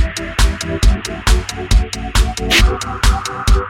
Thank you.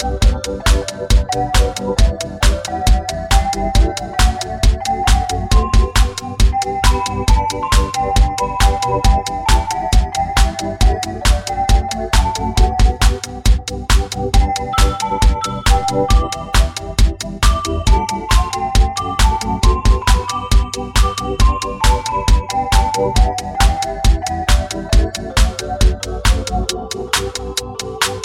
Thank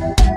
Thank